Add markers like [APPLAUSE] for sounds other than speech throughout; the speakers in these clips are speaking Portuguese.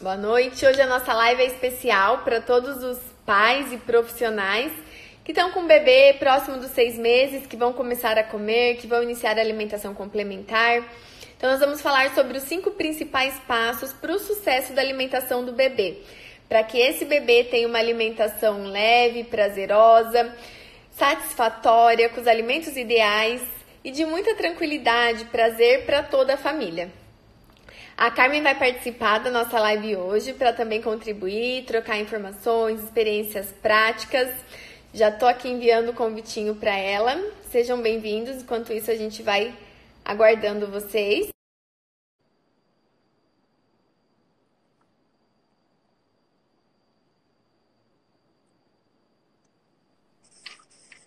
Boa noite. Hoje a nossa live é especial para todos os pais e profissionais que estão com o bebê próximo dos seis meses, que vão começar a comer, que vão iniciar a alimentação complementar. Então, nós vamos falar sobre os cinco principais passos para o sucesso da alimentação do bebê. Para que esse bebê tenha uma alimentação leve, prazerosa, satisfatória, com os alimentos ideais e de muita tranquilidade, prazer para toda a família. A Carmen vai participar da nossa live hoje para também contribuir, trocar informações, experiências práticas. Já tô aqui enviando o convitinho para ela. Sejam bem-vindos. Enquanto isso, a gente vai aguardando vocês.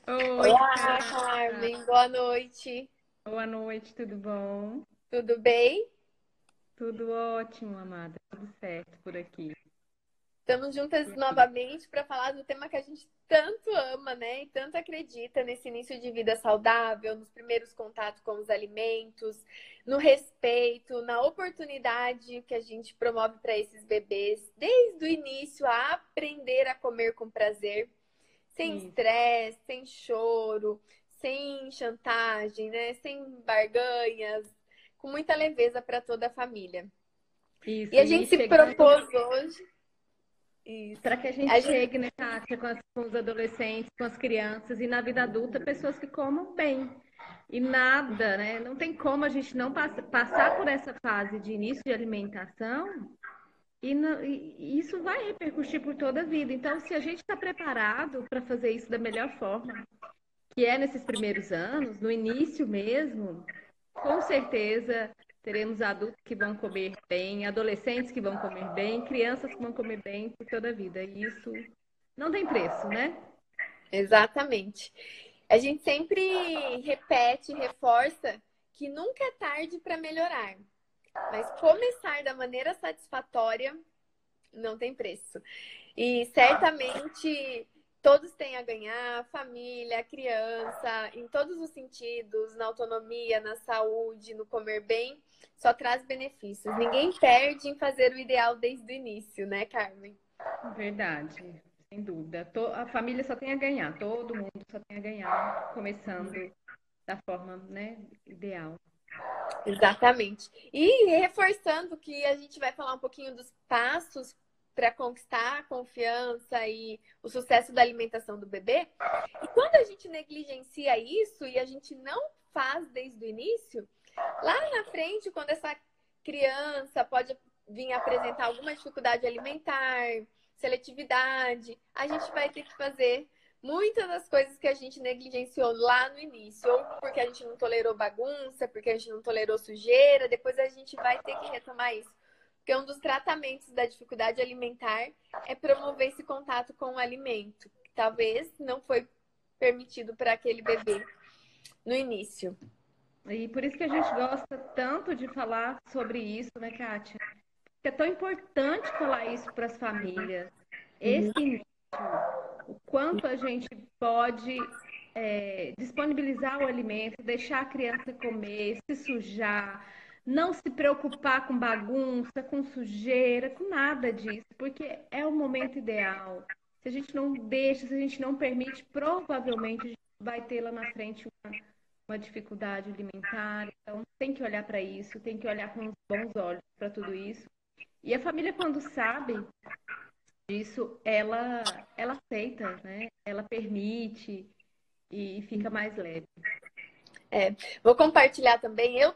Oi, Olá, Carmen. Boa noite. Boa noite, tudo bom? Tudo bem? Tudo ótimo, amada. Tudo certo por aqui. Estamos juntas novamente para falar do tema que a gente tanto ama, né? E tanto acredita nesse início de vida saudável, nos primeiros contatos com os alimentos, no respeito, na oportunidade que a gente promove para esses bebês, desde o início, a aprender a comer com prazer, sem estresse, sem choro, sem chantagem, né? Sem barganhas, com muita leveza para toda a família. Isso, e a gente se propôs hoje para que a gente, a chegue, gente... né, Kátia, com, as, com, os adolescentes, com as crianças e na vida adulta, pessoas que comam bem. E nada, né? Não tem como a gente não pass passar por essa fase de início de alimentação e, não, e, isso vai repercutir por toda a vida. Então, se a gente está preparado para fazer isso da melhor forma, que é nesses primeiros anos, no início mesmo, com certeza Teremos adultos que vão comer bem, adolescentes que vão comer bem, crianças que vão comer bem por toda a vida. E isso não tem preço, né? Exatamente. A gente sempre repete, reforça que nunca é tarde para melhorar. Mas começar da maneira satisfatória não tem preço. E certamente todos têm a ganhar, família, a criança, em todos os sentidos, na autonomia, na saúde, no comer bem, só traz benefícios. Ninguém perde em fazer o ideal desde o início, né, Carmen? Verdade, sem dúvida. A família só tem a ganhar, todo mundo só tem a ganhar, começando da forma né, ideal. Exatamente. E reforçando que a gente vai falar um pouquinho dos passos para conquistar a confiança e o sucesso da alimentação do bebê. E quando a gente negligencia isso e a gente não faz desde o início, lá na frente, quando essa criança pode vir apresentar alguma dificuldade alimentar, seletividade, a gente vai ter que fazer muitas das coisas que a gente negligenciou lá no início, ou porque a gente não tolerou bagunça, porque a gente não tolerou sujeira, depois a gente vai ter que retomar isso. Porque um dos tratamentos da dificuldade alimentar é promover esse contato com o alimento, que talvez não foi permitido para aquele bebê no início. E por isso que a gente gosta tanto de falar sobre isso, né, Kátia? Porque é tão importante falar isso para as famílias. Esse uhum. início, o quanto a gente pode é, disponibilizar o alimento, deixar a criança comer, se sujar, não se preocupar com bagunça, com sujeira, com nada disso, porque é o momento ideal. Se a gente não deixa, se a gente não permite, provavelmente a gente vai ter lá na frente uma, uma dificuldade alimentar. Então, tem que olhar para isso, tem que olhar com bons olhos para tudo isso. E a família, quando sabe disso, ela, ela aceita, né? Ela permite e fica mais leve. É, vou compartilhar também. Eu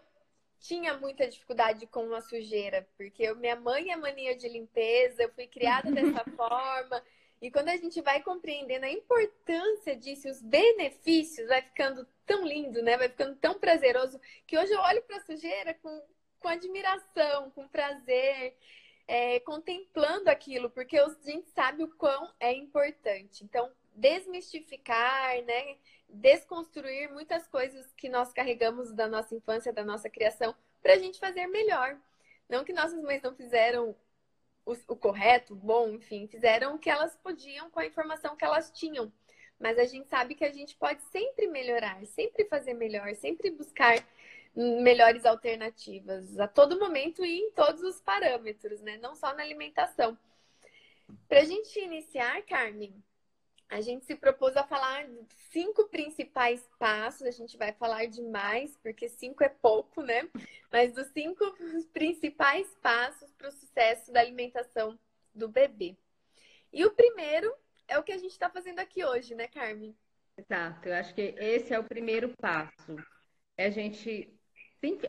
tinha muita dificuldade com a sujeira, porque eu, minha mãe é mania de limpeza, eu fui criada [LAUGHS] dessa forma. E quando a gente vai compreendendo a importância disso, os benefícios, vai ficando tão lindo, né? Vai ficando tão prazeroso que hoje eu olho para a sujeira com, com admiração, com prazer, é, contemplando aquilo, porque a gente sabe o quão é importante. Então, desmistificar, né? Desconstruir muitas coisas que nós carregamos da nossa infância, da nossa criação, para a gente fazer melhor. Não que nossas mães não fizeram o, o, correto, bom, enfim, fizeram o que elas podiam com a informação que elas tinham. Mas a gente sabe que a gente pode sempre melhorar, sempre fazer melhor, sempre buscar melhores alternativas a todo momento e em todos os parâmetros, né? Não só na alimentação. Para a gente iniciar, Carmen, a gente se propôs a falar cinco principais passos. A gente vai falar de mais, porque cinco é pouco, né? Mas dos cinco [LAUGHS] principais passos para o sucesso da alimentação do bebê. E o primeiro é o que a gente está fazendo aqui hoje, né, Carmen? Exato. Eu acho que esse é o primeiro passo. É a gente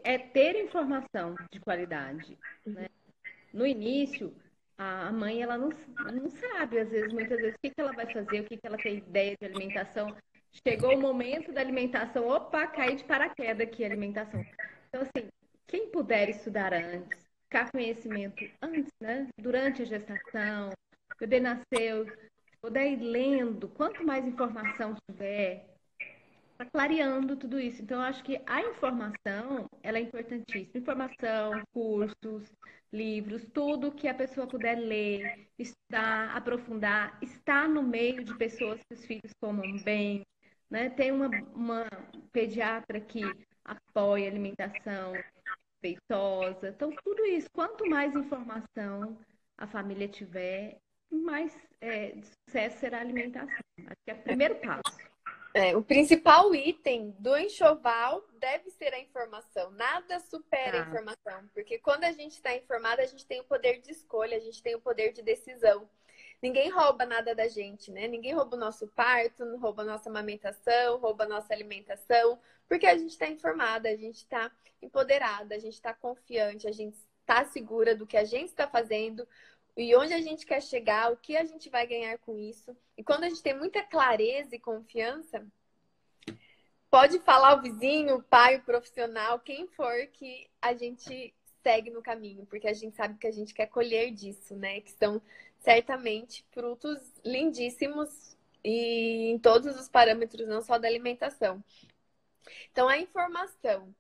é ter informação de qualidade. Né? No início, a mãe ela não, não sabe, às vezes, muitas vezes, o que, que ela vai fazer, o que, que ela tem ideia de alimentação. Chegou o momento da alimentação, opa, caí de paraquedas aqui alimentação. Então, assim, quem puder estudar antes, ficar conhecimento antes, né? Durante a gestação, o bebê nasceu, puder ir lendo, quanto mais informação tiver, tá clareando tudo isso. Então, eu acho que a informação, ela é importantíssima. Informação, cursos, livros, tudo que a pessoa puder ler, estudar, aprofundar, estar no meio de pessoas que os filhos comam bem, né? Tem uma, uma pediatra que apoia a alimentação feitosa. Então, tudo isso, quanto mais informação a família tiver, mais é, sucesso será a alimentação. Acho que é o primeiro passo. É, o principal item do enxoval deve ser a informação. Nada supera ah. a informação. Porque quando a gente está informada, a gente tem o poder de escolha, a gente tem o poder de decisão. Ninguém rouba nada da gente, né? Ninguém rouba o nosso parto, não rouba a nossa amamentação, rouba a nossa alimentação, porque a gente está informada, a gente está empoderada, a gente está confiante, a gente está segura do que a gente está fazendo, e onde a gente quer chegar, o que a gente vai ganhar com isso. E quando a gente tem muita clareza e confiança, pode falar o vizinho, o pai, o profissional, quem for que a gente segue no caminho, porque a gente sabe que a gente quer colher disso, né? Que são certamente frutos lindíssimos e em todos os parâmetros, não só da alimentação. Então, a informação.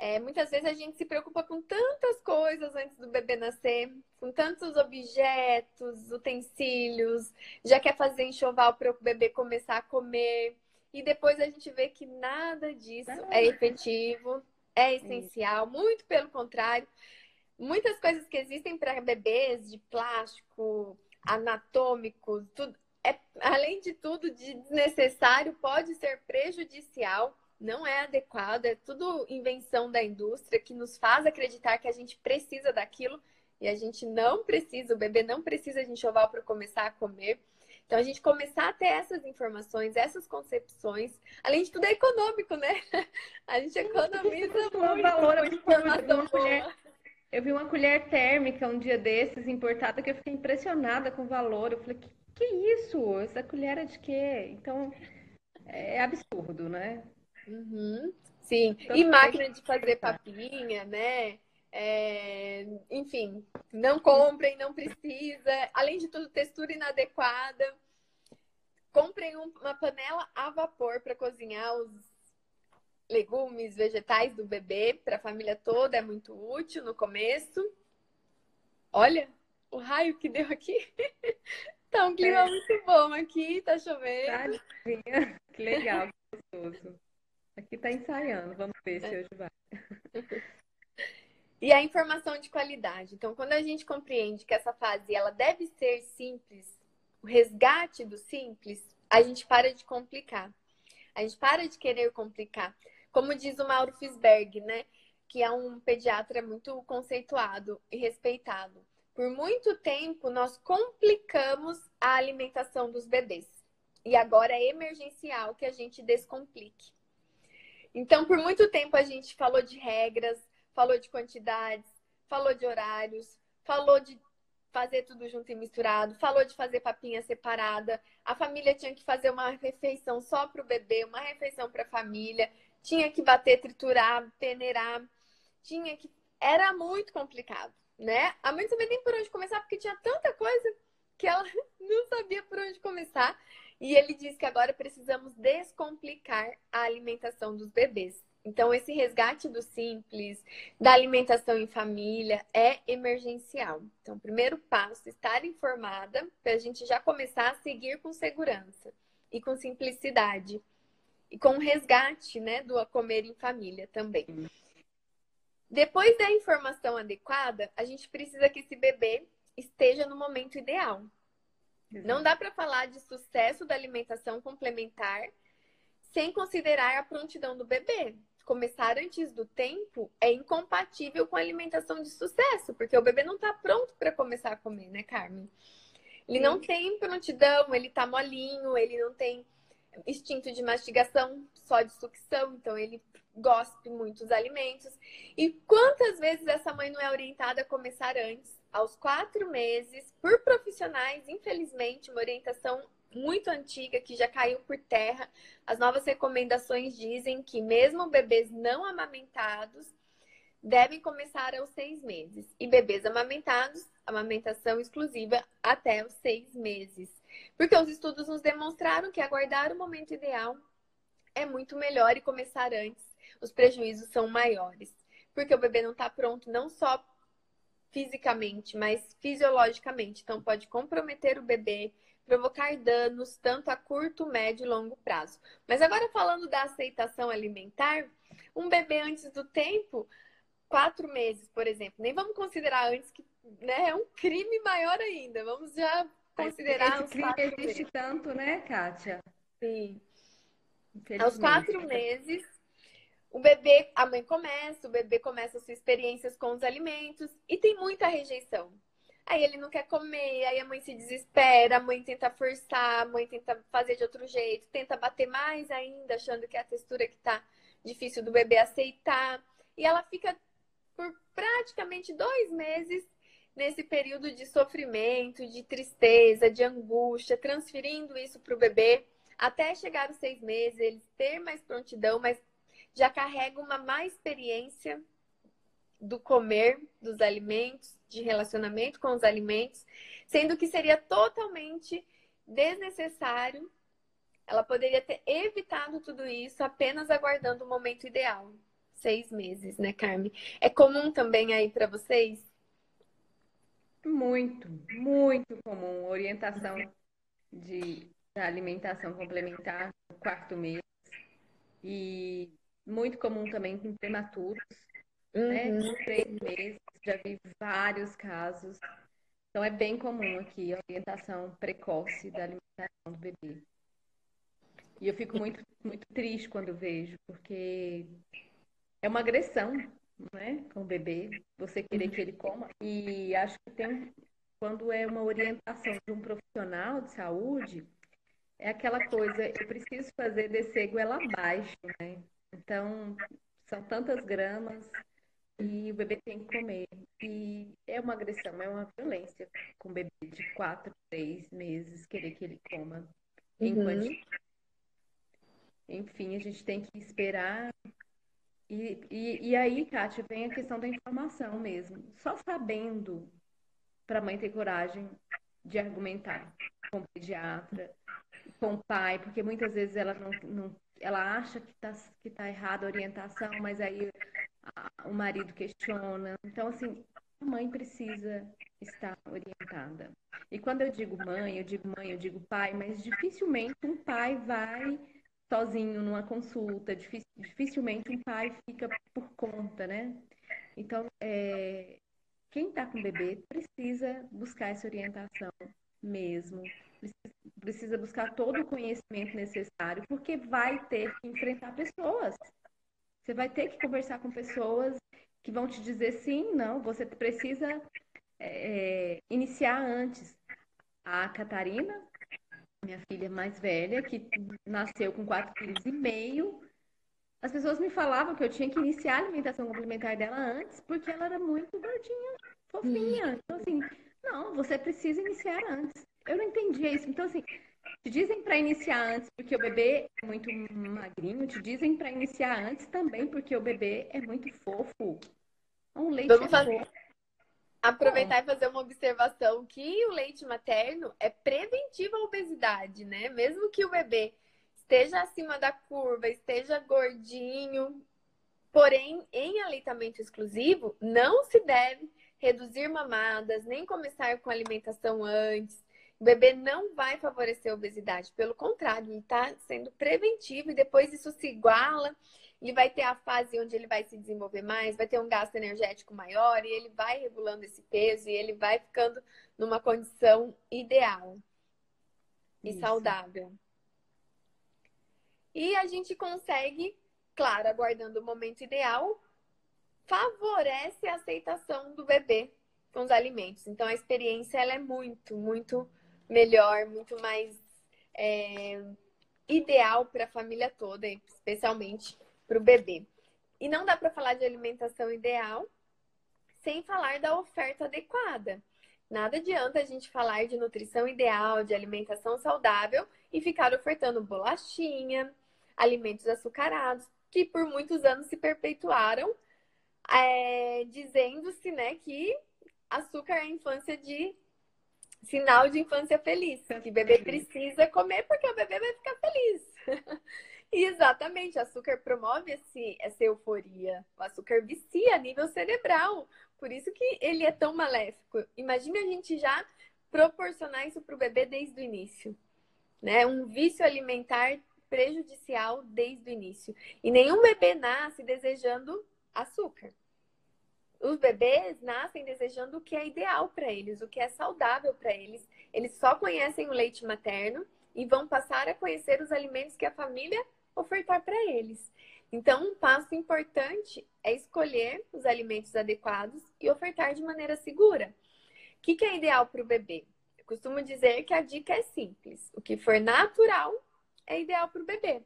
É, muitas vezes a gente se preocupa com tantas coisas antes do bebê nascer, com tantos objetos, utensílios, já quer fazer enxoval para o bebê começar a comer. E depois a gente vê que nada disso é efetivo, é essencial, muito pelo contrário. Muitas coisas que existem para bebês de plástico, anatômicos, tudo, é, além de tudo, de desnecessário, pode ser prejudicial não é adequado, é tudo invenção da indústria que nos faz acreditar que a gente precisa daquilo e a gente não precisa, o bebê não precisa de enxoval para começar a comer. Então, a gente começar a ter essas informações, essas concepções, além de tudo é econômico, né? [LAUGHS] A gente economiza muito valor informação colher, Eu vi uma colher térmica um dia desses, importada, que eu fiquei impressionada com o valor. Eu falei, que, que isso? Essa colher é de quê? Então, é absurdo, né? Uhum. Sim, então, e máquina de fazer papinha, né? É, enfim, não comprem, não precisa. Além de tudo, textura inadequada. Comprem uma panela a vapor para cozinhar os legumes, vegetais do bebê para a família toda. É muito útil no começo. Olha o raio que deu aqui. [LAUGHS] tá um clima é. muito bom aqui, tá chovendo. [LAUGHS] Que legal, gostoso. Aqui está ensaiando, vamos ver se hoje vai. [LAUGHS] E a informação de qualidade. Então, quando a gente compreende que essa fase ela deve ser simples, o resgate do simples, a gente para de complicar. A gente para de querer complicar. Como diz o Mauro Fisberg, né? Que é um pediatra muito conceituado e respeitado. Por muito tempo, nós complicamos a alimentação dos bebês. E agora é emergencial que a gente descomplique. Então, por muito tempo a gente falou de regras, falou de quantidades, falou de horários, falou de fazer tudo junto e misturado, falou de fazer papinha separada. A família tinha que fazer uma refeição só para o bebê, uma refeição para a família, tinha que bater, triturar, peneirar, tinha que. Era muito complicado, né? A mãe não sabia nem por onde começar, porque tinha tanta coisa que ela [LAUGHS] não sabia por onde começar. E ele diz que agora precisamos descomplicar a alimentação dos bebês. Então, esse resgate do simples, da alimentação em família, é emergencial. Então, o primeiro passo, estar informada, para a gente já começar a seguir com segurança e com simplicidade. E com resgate, né, do comer em família também. Depois da informação adequada, a gente precisa que esse bebê esteja no momento ideal. Não dá para falar de sucesso da alimentação complementar sem considerar a prontidão do bebê. Começar antes do tempo é incompatível com a alimentação de sucesso, porque o bebê não está pronto para começar a comer, né, Carmen? Ele não tem prontidão, ele tá molinho, ele não tem instinto de mastigação, só de sucção, então ele gospe muito dos alimentos. E quantas vezes essa mãe não é orientada a começar antes, aos quatro meses, por profissionais, infelizmente, uma orientação muito antiga que já caiu por terra. As novas recomendações dizem que mesmo bebês não amamentados devem começar aos seis meses e bebês amamentados, amamentação exclusiva até os seis meses. Porque os estudos nos demonstraram que aguardar o momento ideal é muito melhor e começar antes. Os prejuízos são maiores. Porque o bebê não está pronto não só fisicamente, mas fisiologicamente. Então, pode comprometer o bebê, provocar danos tanto a curto, médio e longo prazo. Mas agora falando da aceitação alimentar, um bebê antes do tempo, quatro meses, por exemplo, nem vamos considerar antes que né, é um crime maior ainda. Vamos já considerar Esse crime existe meses. tanto, né, Kátia? Sim. Aos quatro meses, o bebê, a mãe começa, o bebê começa suas experiências com os alimentos e tem muita rejeição. Aí ele não quer comer, aí a mãe se desespera, a mãe tenta forçar, a mãe tenta fazer de outro jeito, tenta bater mais ainda, achando que é a textura que tá difícil do bebê aceitar. E ela fica por praticamente dois meses nesse período de sofrimento, de tristeza, de angústia, transferindo isso para o bebê até chegar os seis meses, ele ter mais prontidão, mas já carrega uma má experiência do comer dos alimentos, de relacionamento com os alimentos, sendo que seria totalmente desnecessário. Ela poderia ter evitado tudo isso apenas aguardando o momento ideal. Seis meses, né, Carmen? É comum também aí para vocês? Muito, muito comum. Orientação de alimentação complementar no quarto mês. E muito comum também em prematuros, né? uhum. né? Três meses, já vi vários casos. Então é bem comum aqui a orientação precoce da alimentação do bebê. E eu fico muito, muito triste quando vejo, porque é uma agressão, né, com o bebê, você querer que ele coma. E acho que tem, quando é uma orientação de um profissional de saúde, é aquela coisa, eu preciso fazer descer goela abaixo, né? Então, são tantas gramas e o bebê tem que comer. E é uma agressão, é uma violência com o bebê de quatro, três meses, querer que ele coma em uhum. quantidade. Enfim, a gente tem que esperar. E, e, e aí, Kátia, vem a questão da informação mesmo. Só sabendo para a mãe ter coragem de argumentar com o pediatra, com o pai, porque muitas vezes ela não, não ela acha que está que tá errada a orientação, mas aí a, o marido questiona. Então, assim, a mãe precisa estar orientada. E quando eu digo mãe, eu digo mãe, eu digo pai, mas dificilmente um pai vai sozinho numa consulta, dificilmente um pai fica por conta, né? Então, é, quem está com bebê precisa buscar essa orientação mesmo, precisa buscar todo o conhecimento necessário, porque vai ter que enfrentar pessoas. Você vai ter que conversar com pessoas que vão te dizer sim, não, você precisa é, iniciar antes. A Catarina, minha filha mais velha, que nasceu com 4,5 quilos e meio, as pessoas me falavam que eu tinha que iniciar a alimentação complementar dela antes, porque ela era muito gordinha, fofinha. Então, assim, não, você precisa iniciar antes. Eu não entendia isso. Então, assim, te dizem para iniciar antes porque o bebê é muito magrinho, te dizem para iniciar antes também porque o bebê é muito fofo. Um leite Vamos é fazer... Fofo. Aproveitar e fazer uma observação que o leite materno é preventivo à obesidade, né? Mesmo que o bebê esteja acima da curva, esteja gordinho, porém, em aleitamento exclusivo, não se deve reduzir mamadas, nem começar com alimentação antes. O bebê não vai favorecer a obesidade, pelo contrário, ele está sendo preventivo e depois isso se iguala ele vai ter a fase onde ele vai se desenvolver mais, vai ter um gasto energético maior e ele vai regulando esse peso e ele vai ficando numa condição ideal e Isso. saudável. E a gente consegue, claro, aguardando o momento ideal, favorece a aceitação do bebê com os alimentos. Então a experiência ela é muito, muito melhor, muito mais é, ideal para a família toda, especialmente para o bebê. E não dá para falar de alimentação ideal sem falar da oferta adequada. Nada adianta a gente falar de nutrição ideal, de alimentação saudável e ficar ofertando bolachinha, alimentos açucarados, que por muitos anos se perpetuaram, é, dizendo-se né, que açúcar é a infância de sinal de infância feliz, que o bebê precisa comer porque o bebê vai ficar feliz. [LAUGHS] exatamente, o açúcar promove esse, essa euforia. O açúcar vicia a nível cerebral. Por isso que ele é tão maléfico. Imagine a gente já proporcionar isso para o bebê desde o início. Né? Um vício alimentar prejudicial desde o início. E nenhum bebê nasce desejando açúcar. Os bebês nascem desejando o que é ideal para eles, o que é saudável para eles. Eles só conhecem o leite materno e vão passar a conhecer os alimentos que a família ofertar para eles. Então, um passo importante é escolher os alimentos adequados e ofertar de maneira segura. O que, que é ideal para o bebê? Eu costumo dizer que a dica é simples: o que for natural é ideal para o bebê.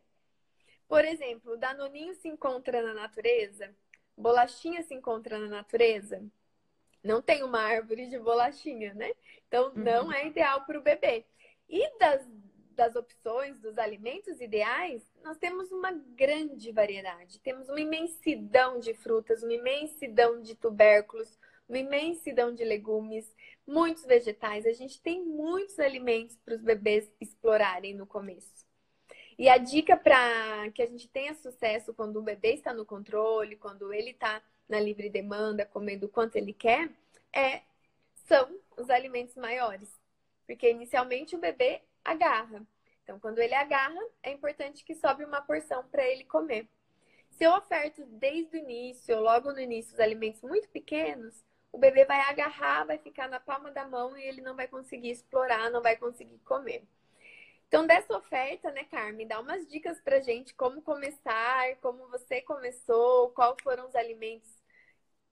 Por exemplo, o danoninho se encontra na natureza, bolachinha se encontra na natureza. Não tem uma árvore de bolachinha, né? Então, uhum. não é ideal para o bebê. E das das opções dos alimentos ideais, nós temos uma grande variedade. Temos uma imensidão de frutas, uma imensidão de tubérculos, uma imensidão de legumes, muitos vegetais. A gente tem muitos alimentos para os bebês explorarem no começo. E a dica para que a gente tenha sucesso quando o bebê está no controle, quando ele está na livre demanda, comendo o quanto ele quer, é são os alimentos maiores. Porque inicialmente o bebê agarra. Então, quando ele agarra, é importante que sobe uma porção para ele comer. Se eu oferto desde o início, logo no início, os alimentos muito pequenos, o bebê vai agarrar, vai ficar na palma da mão e ele não vai conseguir explorar, não vai conseguir comer. Então, dessa oferta, né, Carmen, dá umas dicas pra gente como começar, como você começou, quais foram os alimentos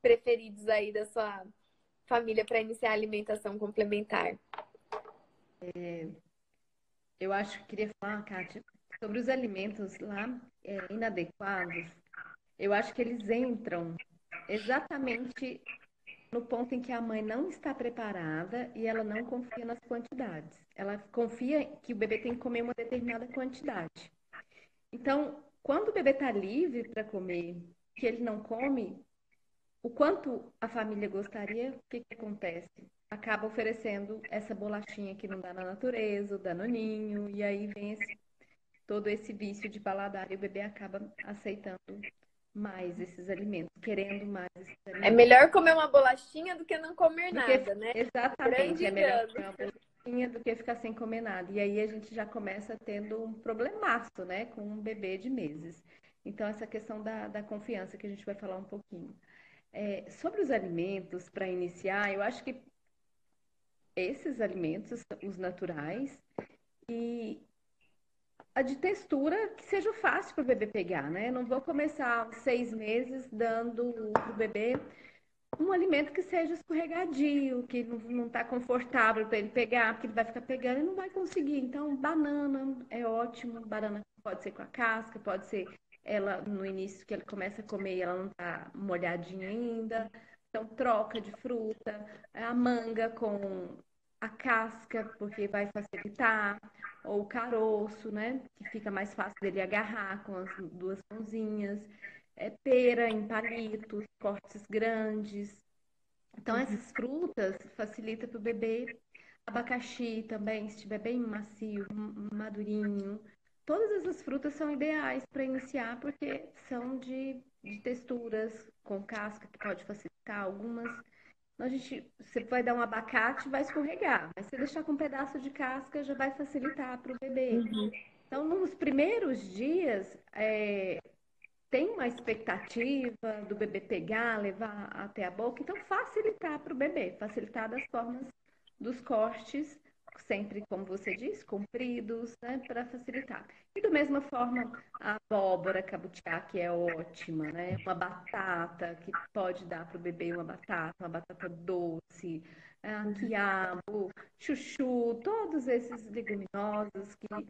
preferidos aí da sua família para iniciar a alimentação complementar. É, eu acho que queria falar, Kátia, sobre os alimentos lá é, inadequados. Eu acho que eles entram exatamente no ponto em que a mãe não está preparada e ela não confia nas quantidades. Ela confia que o bebê tem que comer uma determinada quantidade. Então, quando o bebê está livre para comer, que ele não come, o quanto a família gostaria, o que, que acontece? acaba oferecendo essa bolachinha que não dá na natureza, o danoninho, e aí vem esse, todo esse vício de paladar e o bebê acaba aceitando mais esses alimentos, querendo mais esses é alimentos. É melhor comer uma bolachinha do que não comer nada, que, né? Exatamente, é melhor comer uma bolachinha do que ficar sem comer nada. E aí a gente já começa tendo um problemaço, né, com um bebê de meses. Então, essa questão da, da confiança que a gente vai falar um pouquinho. É, sobre os alimentos, para iniciar, eu acho que esses alimentos, os naturais, e a de textura que seja fácil para o bebê pegar, né? Não vou começar seis meses dando para o bebê um alimento que seja escorregadio, que não está confortável para ele pegar, porque ele vai ficar pegando e não vai conseguir. Então, banana é ótimo, banana pode ser com a casca, pode ser ela no início que ele começa a comer e ela não está molhadinha ainda. Então, troca de fruta, a manga com a casca, porque vai facilitar, ou o caroço, né? Que fica mais fácil dele agarrar com as duas mãozinhas. É, pera em palitos, cortes grandes. Então, uhum. essas frutas facilita para o bebê. Abacaxi também, se estiver bem macio, madurinho. Todas essas frutas são ideais para iniciar, porque são de, de texturas com casca, que pode facilitar. Algumas a gente, você vai dar um abacate, vai escorregar. Mas se deixar com um pedaço de casca, já vai facilitar para o bebê. Uhum. Então, nos primeiros dias, é, tem uma expectativa do bebê pegar, levar até a boca, então facilitar para o bebê, facilitar das formas dos cortes, sempre, como você disse, compridos, né, para facilitar. E da mesma forma, a abóbora cabutiá, que é ótima, né? Uma batata, que pode dar para o bebê uma batata, uma batata doce, uh, quiabo, chuchu, todos esses leguminosos que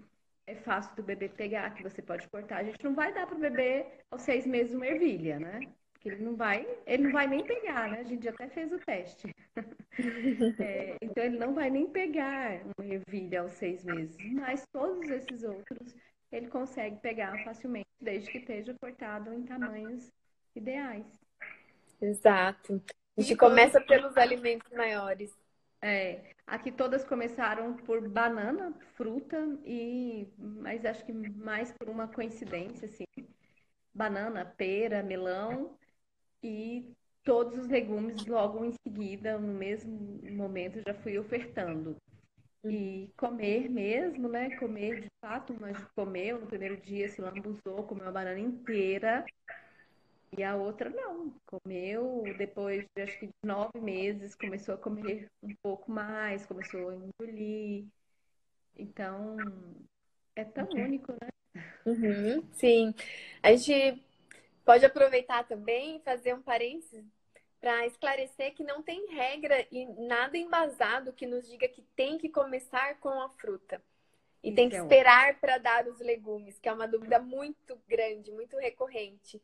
é fácil do bebê pegar, que você pode cortar. A gente não vai dar para o bebê aos seis meses uma ervilha, né? Porque ele não vai, ele não vai nem pegar, né? A gente até fez o teste. [LAUGHS] é, então ele não vai nem pegar uma ervilha aos seis meses, mas todos esses outros ele consegue pegar facilmente, desde que esteja cortado em tamanhos ideais. Exato. A gente começa pelos alimentos maiores. É, aqui todas começaram por banana, fruta e, mas acho que mais por uma coincidência, assim, banana, pera, melão e todos os legumes logo em seguida, no mesmo momento, já fui ofertando. E comer mesmo, né? Comer de fato, mas comer no primeiro dia se lambuzou, comeu a banana inteira e a outra não, comeu depois de acho que de nove meses, começou a comer um pouco mais, começou a engolir. Então, é tão uhum. único, né? Uhum, sim. A gente pode aproveitar também e fazer um parênteses para esclarecer que não tem regra e nada embasado que nos diga que tem que começar com a fruta. E Isso tem que é esperar para dar os legumes, que é uma dúvida muito grande, muito recorrente.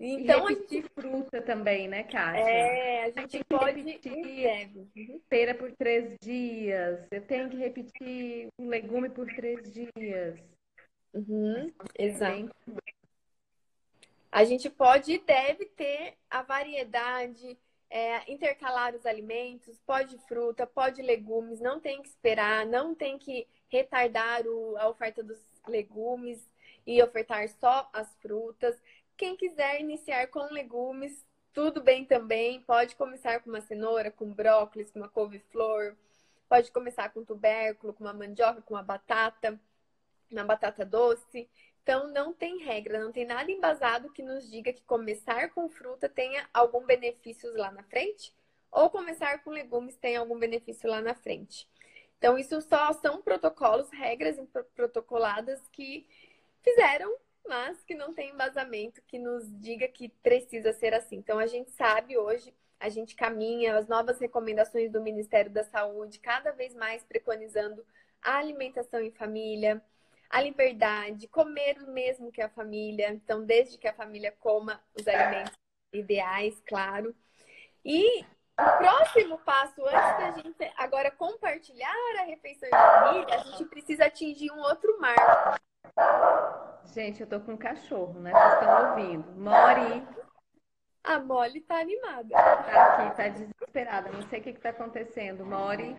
Então, e repetir gente... fruta também, né, Kátia? É, a gente a pode repetir uhum. pera por três dias. Eu tenho que repetir um legume por três dias. Uhum, exato. A gente pode e deve ter a variedade, é, intercalar os alimentos, pode fruta, pode legumes, não tem que esperar, não tem que retardar o, a oferta dos legumes e ofertar só as frutas. Quem quiser iniciar com legumes, tudo bem também. Pode começar com uma cenoura, com brócolis, com uma couve-flor. Pode começar com tubérculo, com uma mandioca, com uma batata, uma batata doce. Então, não tem regra, não tem nada embasado que nos diga que começar com fruta tenha algum benefício lá na frente ou começar com legumes tenha algum benefício lá na frente. Então, isso só são protocolos, regras protocoladas que fizeram mas que não tem embasamento que nos diga que precisa ser assim. Então, a gente sabe hoje, a gente caminha, as novas recomendações do Ministério da Saúde, cada vez mais preconizando a alimentação em família, a liberdade, comer o mesmo que a família. Então, desde que a família coma os alimentos ideais, claro. E o próximo passo, antes da gente agora compartilhar a refeição em família, a gente precisa atingir um outro marco. Gente, eu tô com um cachorro, né? Vocês estão ouvindo. Mori. A Molly tá animada. Tá aqui, tá desesperada. Não sei o que, que tá acontecendo. Mori.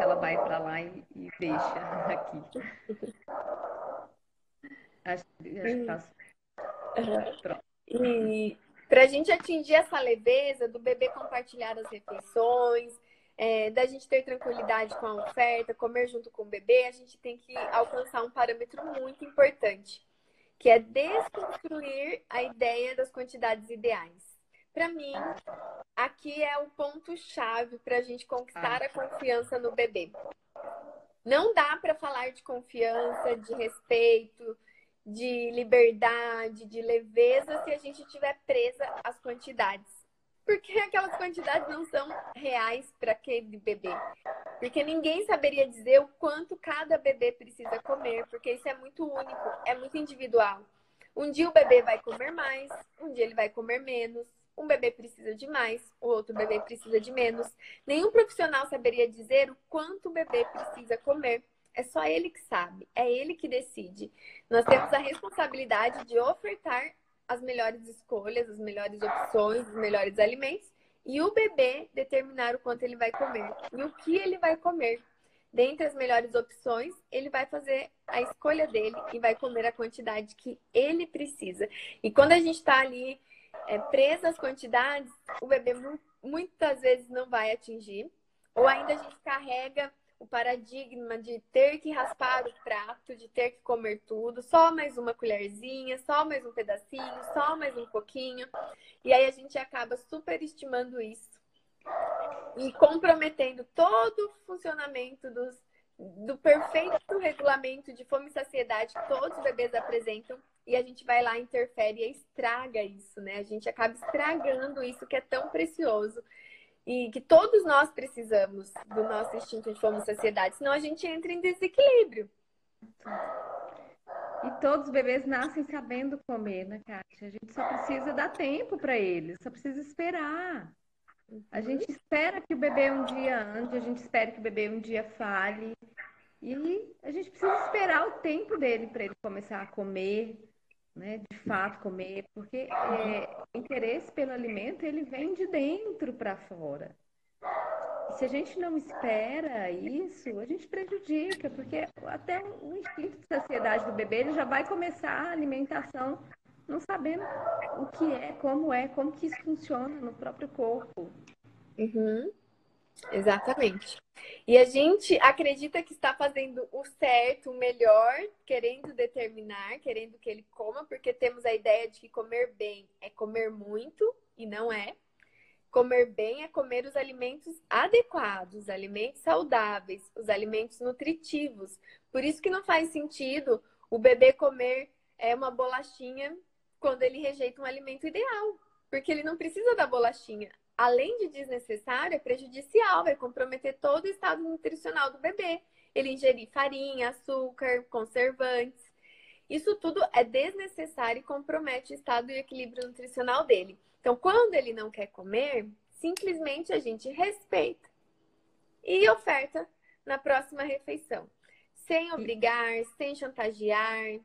Ela vai para lá e, e, deixa aqui. Acho, acho que tá... Pronto. E para a gente atingir essa leveza do bebê compartilhar as refeições, é, da gente ter tranquilidade com a oferta, comer junto com o bebê, a gente tem que alcançar um parâmetro muito importante, que é desconstruir a ideia das quantidades ideais. Para mim, aqui é o ponto-chave para a gente conquistar a confiança no bebê. Não dá para falar de confiança, de respeito, de liberdade, de leveza se a gente estiver presa às quantidades porque [LAUGHS] aquelas quantidades não são reais para aquele bebê. Porque ninguém saberia dizer o quanto cada bebê precisa comer, porque isso é muito único, é muito individual. Um dia o bebê vai comer mais, um dia ele vai comer menos. Um bebê precisa de mais, o outro bebê precisa de menos. Nenhum profissional saberia dizer o quanto o bebê precisa comer. É só ele que sabe, é ele que decide. Nós temos a responsabilidade de ofertar as melhores escolhas, as melhores opções, os melhores alimentos e o bebê determinar o quanto ele vai comer e o que ele vai comer. Dentre as melhores opções, ele vai fazer a escolha dele e vai comer a quantidade que ele precisa. E quando a gente está ali é, preso às quantidades, o bebê muitas vezes não vai atingir, ou ainda a gente carrega o paradigma de ter que raspar o prato, de ter que comer tudo, só mais uma colherzinha, só mais um pedacinho, só mais um pouquinho. E aí a gente acaba superestimando isso e comprometendo todo o funcionamento dos, do perfeito regulamento de fome e saciedade que todos os bebês apresentam e a gente vai lá, interfere e estraga isso, né? A gente acaba estragando isso que é tão precioso e que todos nós precisamos do nosso instinto de fome e saciedade, senão a gente entra em desequilíbrio. E todos os bebês nascem sabendo comer, né, Kátia? A gente só precisa dar tempo para eles, só precisa esperar. A uhum. gente espera que o bebê um dia ande, a gente espera que o bebê um dia fale. E a gente precisa esperar o tempo dele para ele começar a comer, né? De fato comer, porque é, o interesse pelo alimento ele vem de dentro para fora. Se a gente não espera isso, a gente prejudica, porque até o instinto de saciedade do bebê ele já vai começar a alimentação não sabendo o que é, como é, como que isso funciona no próprio corpo. Uhum. Exatamente. E a gente acredita que está fazendo o certo, o melhor, querendo determinar, querendo que ele coma, porque temos a ideia de que comer bem é comer muito, e não é. Comer bem é comer os alimentos adequados, os alimentos saudáveis, os alimentos nutritivos. Por isso que não faz sentido o bebê comer é, uma bolachinha quando ele rejeita um alimento ideal, porque ele não precisa da bolachinha além de desnecessário, é prejudicial, vai comprometer todo o estado nutricional do bebê. Ele ingerir farinha, açúcar, conservantes. Isso tudo é desnecessário e compromete o estado e equilíbrio nutricional dele. Então, quando ele não quer comer, simplesmente a gente respeita e oferta na próxima refeição. Sem obrigar, sem chantagear,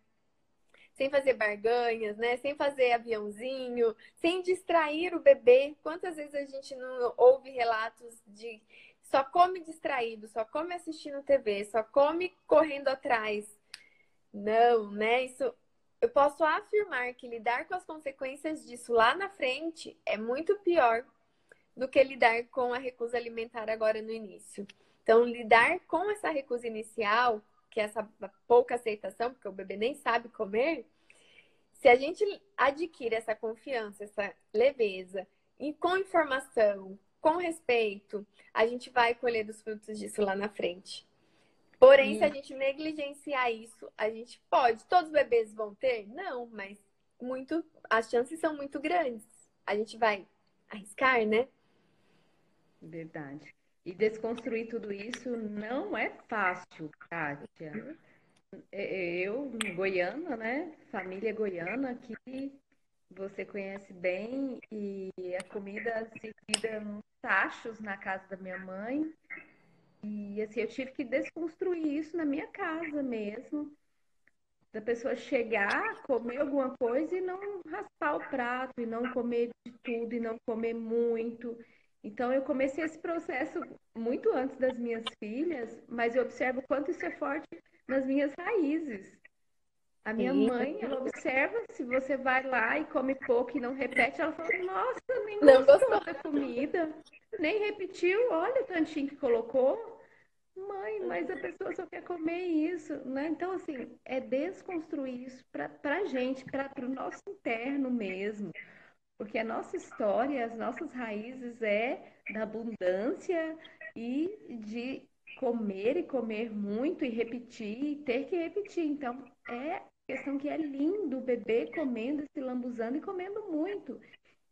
sem fazer barganhas, né? Sem fazer aviãozinho, sem distrair o bebê. Quantas vezes a gente não ouve relatos de só come distraído, só come assistindo TV, só come correndo atrás? Não, né? Isso eu posso afirmar que lidar com as consequências disso lá na frente é muito pior do que lidar com a recusa alimentar agora no início. Então, lidar com essa recusa inicial que é essa pouca aceitação, porque o bebê nem sabe comer, se a gente adquire essa confiança, essa leveza, e com informação, com respeito, a gente vai colher dos frutos disso lá na frente. Porém, se a gente negligenciar isso, a gente pode. Todos os bebês vão ter? Não, mas muito, as chances são muito grandes. A gente vai arriscar, né? Verdade. E desconstruir tudo isso não é fácil, Kátia. É, é, eu, goiana, né? Família goiana, que você conhece bem, e a comida servida nos tachos na casa da minha mãe. E assim, eu tive que desconstruir isso na minha casa mesmo. Da pessoa chegar, comer alguma coisa e não raspar o prato, e não comer de tudo, e não comer muito. Então, eu comecei esse processo muito antes das minhas filhas, mas eu observo quanto isso é forte nas minhas raízes. A minha Sim. mãe, ela observa se você vai lá e come pouco e não repete, ela fala, nossa, nem não gostou da comida, nem repetiu, olha o tantinho que colocou. Mãe, mas a pessoa só quer comer isso, né? Então, assim, é desconstruir isso para a gente, para o nosso interno mesmo. Porque a nossa história, as nossas raízes é da abundância e de comer e comer muito e repetir e ter que repetir. Então, é questão que é lindo o bebê comendo, se lambuzando e comendo muito.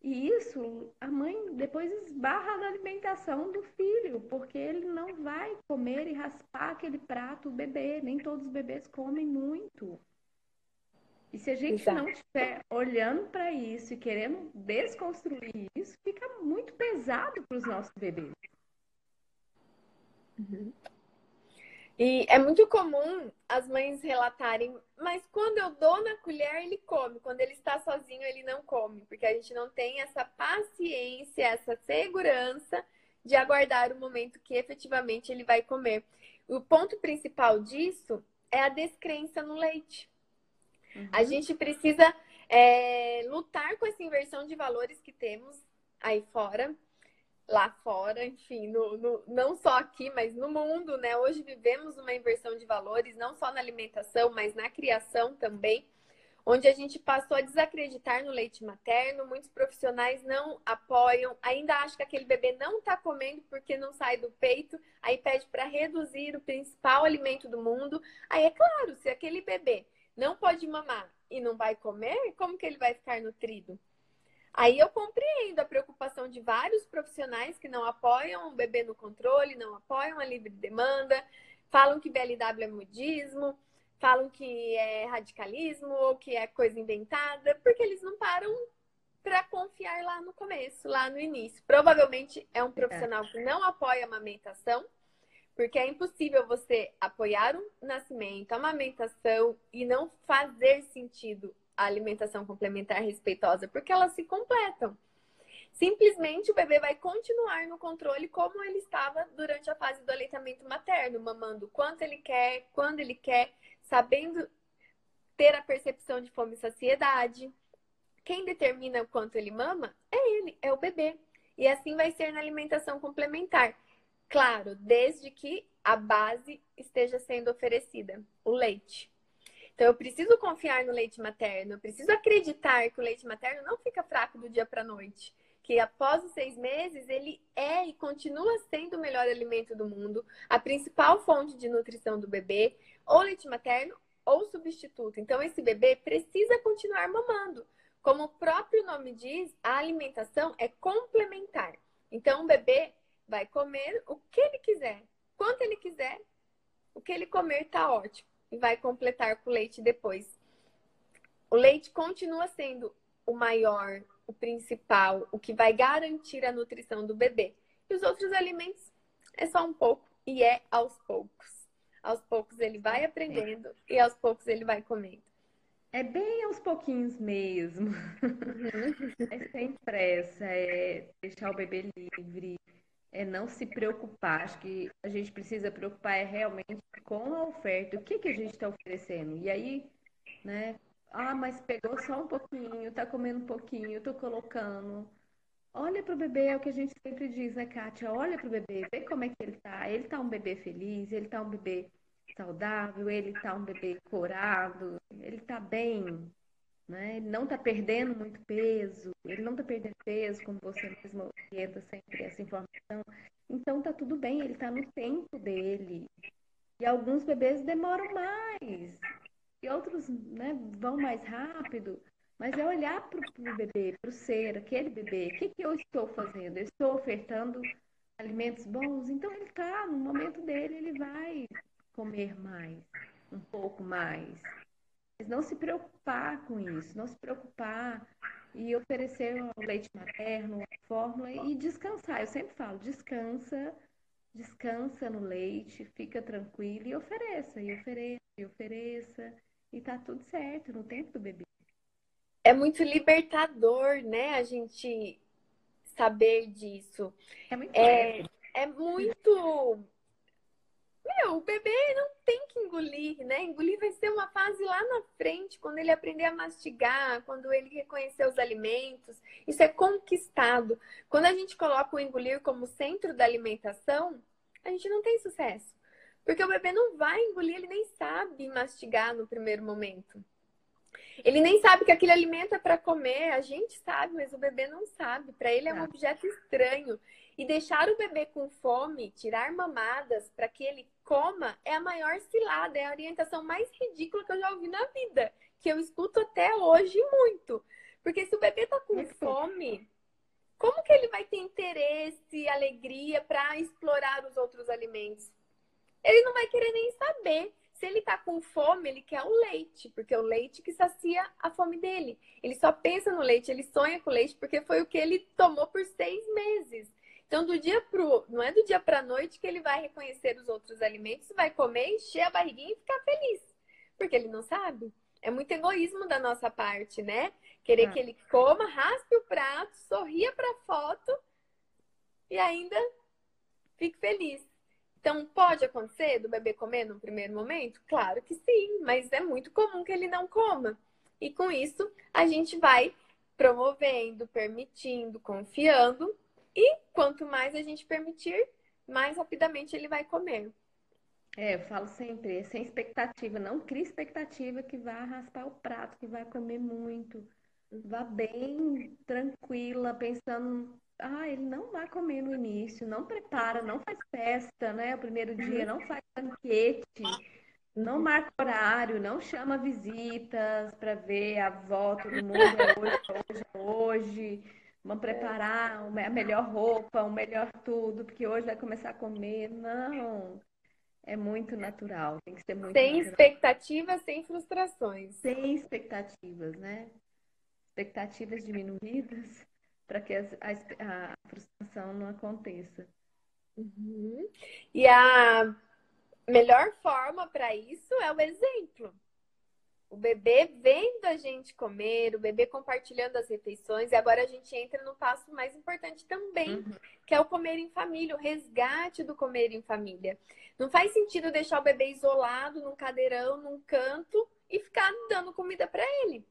E isso a mãe depois esbarra na alimentação do filho, porque ele não vai comer e raspar aquele prato o bebê. Nem todos os bebês comem muito. E se a gente Exato. não estiver olhando para isso e querendo desconstruir isso, fica muito pesado para os nossos bebês. Uhum. E é muito comum as mães relatarem, mas quando eu dou na colher, ele come. Quando ele está sozinho, ele não come. Porque a gente não tem essa paciência, essa segurança de aguardar o momento que efetivamente ele vai comer. O ponto principal disso é a descrença no leite. Uhum. A gente precisa é, lutar com essa inversão de valores que temos aí fora, lá fora, enfim, no, no, não só aqui, mas no mundo, né? Hoje vivemos uma inversão de valores, não só na alimentação, mas na criação também, onde a gente passou a desacreditar no leite materno, muitos profissionais não apoiam, ainda acham que aquele bebê não está comendo porque não sai do peito, aí pede para reduzir o principal alimento do mundo. Aí é claro, se aquele bebê não pode mamar e não vai comer, como que ele vai ficar nutrido? Aí eu compreendo a preocupação de vários profissionais que não apoiam o bebê no controle, não apoiam a livre demanda, falam que BLW é modismo, falam que é radicalismo ou que é coisa inventada, porque eles não param para confiar lá no começo, lá no início. Provavelmente é um profissional que não apoia a amamentação, porque é impossível você apoiar o nascimento, a amamentação e não fazer sentido a alimentação complementar respeitosa, porque elas se completam. Simplesmente o bebê vai continuar no controle como ele estava durante a fase do aleitamento materno, mamando quanto ele quer, quando ele quer, sabendo ter a percepção de fome e saciedade. Quem determina o quanto ele mama é ele, é o bebê. E assim vai ser na alimentação complementar. Claro, desde que a base esteja sendo oferecida, o leite. Então, eu preciso confiar no leite materno, eu preciso acreditar que o leite materno não fica fraco do dia para a noite. Que após os seis meses, ele é e continua sendo o melhor alimento do mundo, a principal fonte de nutrição do bebê, ou leite materno ou substituto. Então, esse bebê precisa continuar mamando. Como o próprio nome diz, a alimentação é complementar. Então, o bebê vai comer o que ele quiser, quanto ele quiser, o que ele comer está ótimo e vai completar com leite depois. O leite continua sendo o maior, o principal, o que vai garantir a nutrição do bebê. E os outros alimentos é só um pouco e é aos poucos. Aos poucos ele vai aprendendo e aos poucos ele vai comendo. É bem aos pouquinhos mesmo. Uhum. [LAUGHS] É sem pressa, é deixar o bebê livre, é não se preocupar. Acho que a gente precisa preocupar é realmente com a oferta. O que, que a gente está oferecendo? E aí, né? Ah, mas pegou só um pouquinho, tá comendo um pouquinho, tô colocando. Olha pro bebê, é o que a gente sempre diz, né, Kátia? Olha pro bebê, vê como é que ele tá. Ele tá um bebê feliz, ele tá um bebê saudável, ele tá um bebê corado, ele tá bem, né? Ele não está perdendo muito peso, ele não está perdendo peso, como você mesmo orienta sempre essa informação. Então tá tudo bem, ele está no tempo dele. E alguns bebês demoram mais, e outros né, vão mais rápido. Mas é olhar para o bebê, para o ser, aquele bebê. O que, que eu estou fazendo? Eu estou ofertando alimentos bons? Então ele está, no momento dele, ele vai comer mais, um pouco mais não se preocupar com isso, não se preocupar e oferecer o leite materno, a fórmula e descansar. Eu sempre falo, descansa, descansa no leite, fica tranquilo e ofereça, e ofereça, e ofereça, e tá tudo certo no tempo do bebê. É muito libertador, né, a gente saber disso. É muito, é, é muito meu, o bebê não tem que engolir, né? Engolir vai ser uma fase lá na frente, quando ele aprender a mastigar, quando ele reconhecer os alimentos. Isso é conquistado. Quando a gente coloca o engolir como centro da alimentação, a gente não tem sucesso. Porque o bebê não vai engolir, ele nem sabe mastigar no primeiro momento. Ele nem sabe que aquele alimento é para comer, a gente sabe, mas o bebê não sabe. Para ele é um objeto estranho. E deixar o bebê com fome, tirar mamadas para que ele coma, é a maior cilada, é a orientação mais ridícula que eu já ouvi na vida, que eu escuto até hoje muito. Porque se o bebê tá com fome, como que ele vai ter interesse, alegria para explorar os outros alimentos? Ele não vai querer nem saber. Se ele tá com fome, ele quer o leite, porque é o leite que sacia a fome dele. Ele só pensa no leite, ele sonha com leite, porque foi o que ele tomou por seis meses. Então, do dia pro, não é do dia para a noite que ele vai reconhecer os outros alimentos, vai comer, encher a barriguinha e ficar feliz, porque ele não sabe. É muito egoísmo da nossa parte, né? Querer é. que ele coma, raspe o prato, sorria para a foto e ainda fique feliz. Então, pode acontecer do bebê comer no primeiro momento? Claro que sim, mas é muito comum que ele não coma. E com isso, a gente vai promovendo, permitindo, confiando E quanto mais a gente permitir, mais rapidamente ele vai comer. É, eu falo sempre, é sem expectativa, não crie expectativa que vá raspar o prato, que vai comer muito. Vá bem tranquila, pensando, ah, ele não vai comer no início, não prepara, não faz festa, né? O primeiro dia, uhum. não faz banquete, não marca horário, não chama visitas para ver a avó, todo mundo é hoje, hoje, hoje. Vamos preparar a melhor roupa, o melhor tudo, porque hoje vai começar a comer. Não. É muito natural, tem que ser muito Sem natural. expectativas, sem frustrações. Sem expectativas, né? Expectativas diminuídas [LAUGHS] para que a, a, frustração não aconteça. Uhum. E a melhor forma para isso é o exemplo. O bebê vendo a gente comer, o bebê compartilhando as refeições, e agora a gente entra no passo mais importante também, uhum. que é o comer em família, o resgate do comer em família. Não faz sentido deixar o bebê isolado num cadeirão, num canto e ficar dando comida para ele.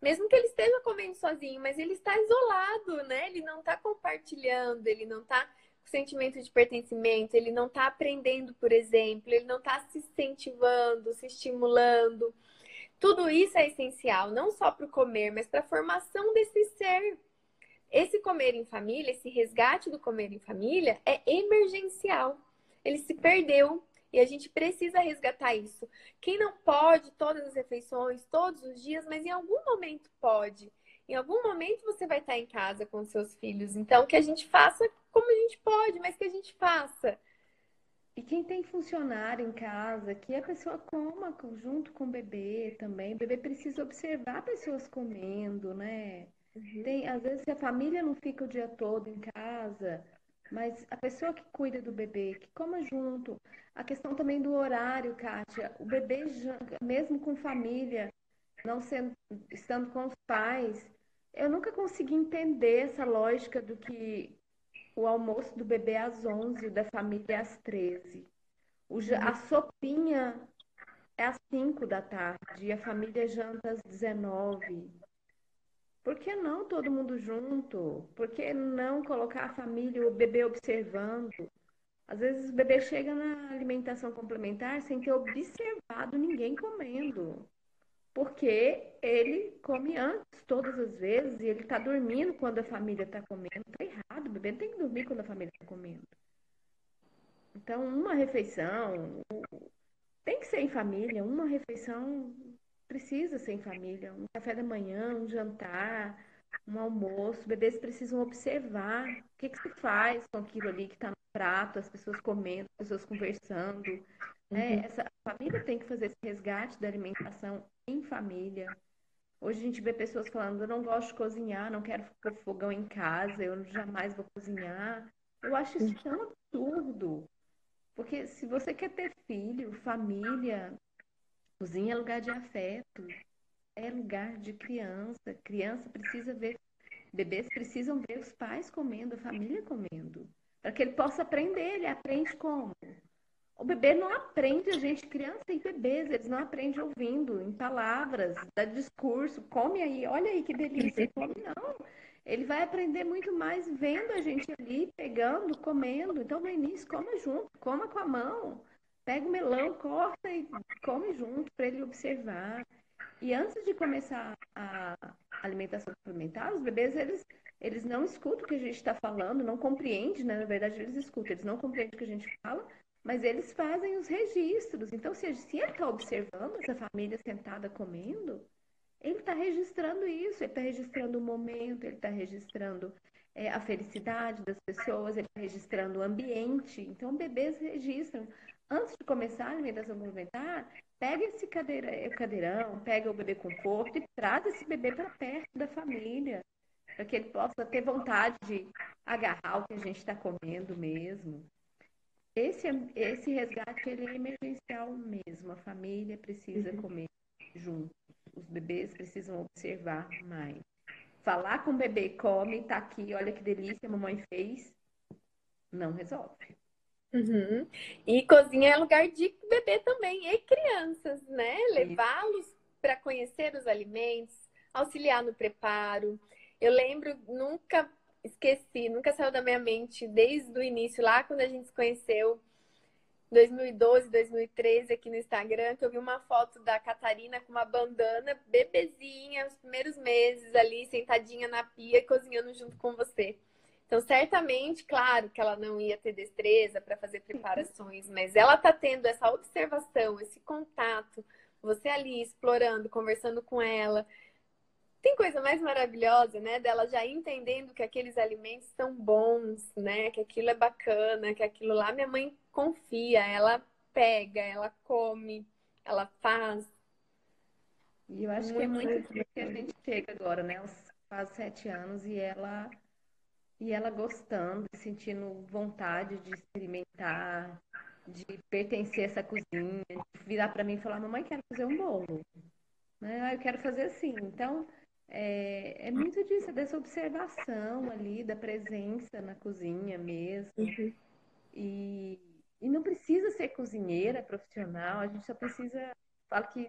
Mesmo que ele esteja comendo sozinho, mas ele está isolado, né? Ele não está compartilhando, ele não está com sentimento de pertencimento, ele não está aprendendo, por exemplo, ele não está se incentivando, se estimulando. Tudo isso é essencial, não só para o comer, mas para a formação desse ser. Esse comer em família, esse resgate do comer em família é emergencial. Ele se perdeu e a gente precisa resgatar isso. Quem não pode todas as refeições, todos os dias, mas em algum momento pode. Em algum momento você vai estar em casa com seus filhos. Então, que a gente faça como a gente pode, mas que a gente faça. E quem tem funcionário em casa, que a pessoa coma junto com o bebê também. O bebê precisa observar pessoas comendo, né? Uhum. Tem, às vezes, se a família não fica o dia todo em casa, mas a pessoa que cuida do bebê, que coma junto. A questão também do horário, Kátia. O bebê, mesmo com família, não sendo, estando com os pais, eu nunca consegui entender essa lógica do que o almoço do bebê às 11, o da família às 13. O, a sopinha é às 5 da tarde e a família janta às 19. Por que não todo mundo junto? Por que não colocar a família, o bebê observando? Às vezes o bebê chega na alimentação complementar sem ter observado ninguém comendo porque ele come antes, todas as vezes, e ele está dormindo quando a família está comendo. Está errado, o bebê tem que dormir quando a família está comendo. Então, uma refeição tem que ser em família, uma refeição precisa ser em família. Um café da manhã, um jantar, um almoço. Bebês precisam observar o que, que se faz com aquilo ali que está no prato, as pessoas comendo, as pessoas conversando. Né? Uhum. Essa família tem que fazer esse resgate da alimentação em família. Hoje a gente vê pessoas falando, eu não gosto de cozinhar, não quero pôr fogão em casa, eu jamais vou cozinhar. Eu acho isso tão absurdo. Porque se você quer ter filho, família, cozinha é lugar de afeto, é lugar de criança. Criança precisa ver, bebês precisam ver os pais comendo, a família comendo. Para que ele possa aprender, ele aprende como? O bebê não aprende, a gente, criança e bebês, eles não aprendem ouvindo, em palavras, dá discurso, come aí, olha aí que delícia, come não. Ele vai aprender muito mais vendo a gente ali, pegando, comendo. Então, no início, coma junto, coma com a mão. Pega o melão, corta e come junto para ele observar. E antes de começar a alimentação suplementar, os bebês, eles, eles não escutam o que a gente está falando, não compreendem, né? Na verdade, eles escutam, eles não compreendem o que a gente fala, mas eles fazem os registros. Então, se, se ele está observando essa família sentada comendo, ele está registrando isso, ele está registrando o momento, ele está registrando é, a felicidade das pessoas, ele está registrando o ambiente. Então, bebês registram. Antes de começar a alimentação complementar, pega esse cadeira, cadeirão, pega o bebê conforto e traz esse bebê para perto da família, para que ele possa ter vontade de agarrar o que a gente está comendo mesmo. Esse, esse resgate ele é emergencial mesmo. A família precisa uhum. comer juntos. Os bebês precisam observar mais. Falar com o bebê, come, tá aqui, olha que delícia, a mamãe fez, não resolve. Uhum. E cozinha é lugar de bebê também, e crianças, né? Levá-los para conhecer os alimentos, auxiliar no preparo. Eu lembro, nunca esqueci, nunca saiu da minha mente desde o início, lá quando a gente se conheceu, 2012, 2013, aqui no Instagram, que eu vi uma foto da Catarina com uma bandana, bebezinha, os primeiros meses ali, sentadinha na pia, cozinhando junto com você. Então, certamente, claro que ela não ia ter destreza para fazer preparações, mas ela tá tendo essa observação, esse contato, você ali explorando, conversando com ela, tem coisa mais maravilhosa, né? Dela já entendendo que aqueles alimentos são bons, né? Que aquilo é bacana, que aquilo lá minha mãe confia, ela pega, ela come, ela faz. E eu acho muito que é muito que a gente chega agora, né? Aos quase sete anos e ela e ela gostando, sentindo vontade de experimentar, de pertencer a essa cozinha, de virar para mim e falar, mamãe, quero fazer um bolo. Né? Ah, eu quero fazer assim. Então, é, é muito disso, dessa observação ali, da presença na cozinha mesmo. Uhum. E, e não precisa ser cozinheira profissional, a gente só precisa. Falo que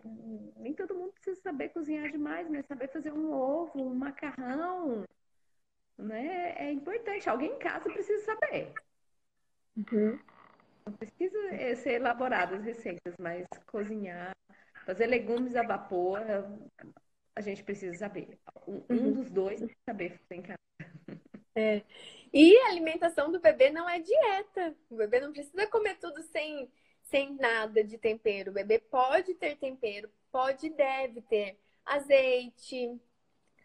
nem todo mundo precisa saber cozinhar demais, mas saber fazer um ovo, um macarrão, né? É importante. Alguém em casa precisa saber. Uhum. Não precisa é, ser elaboradas receitas, mas cozinhar, fazer legumes a vapor, a gente precisa saber. Um, uhum. dos dois tem que saber fazer em casa. É. E a alimentação do bebê não é dieta. O bebê não precisa comer tudo sem, sem nada de tempero. O bebê pode ter tempero, pode e deve ter azeite,